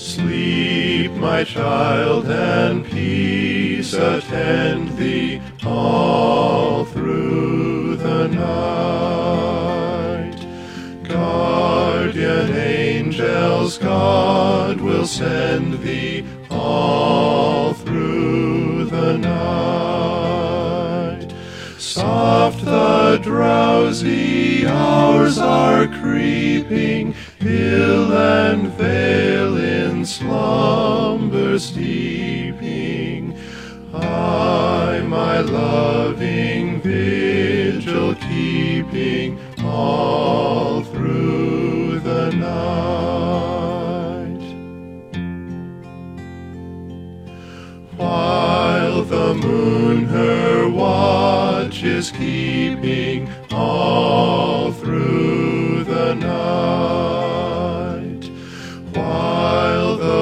Sleep, my child, and peace attend thee all through the night. Guardian angels, God will send thee all through the night. Soft the drowsy hours are creeping, hill and vale in deeping. I, my loving vigil keeping all through the night. While the moon her watch is keeping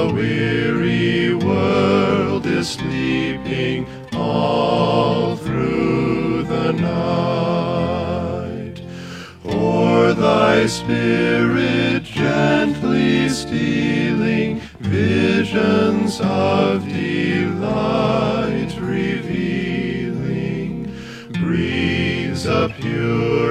the weary world is sleeping all through the night, o'er thy spirit gently stealing visions of delight revealing breathes a pure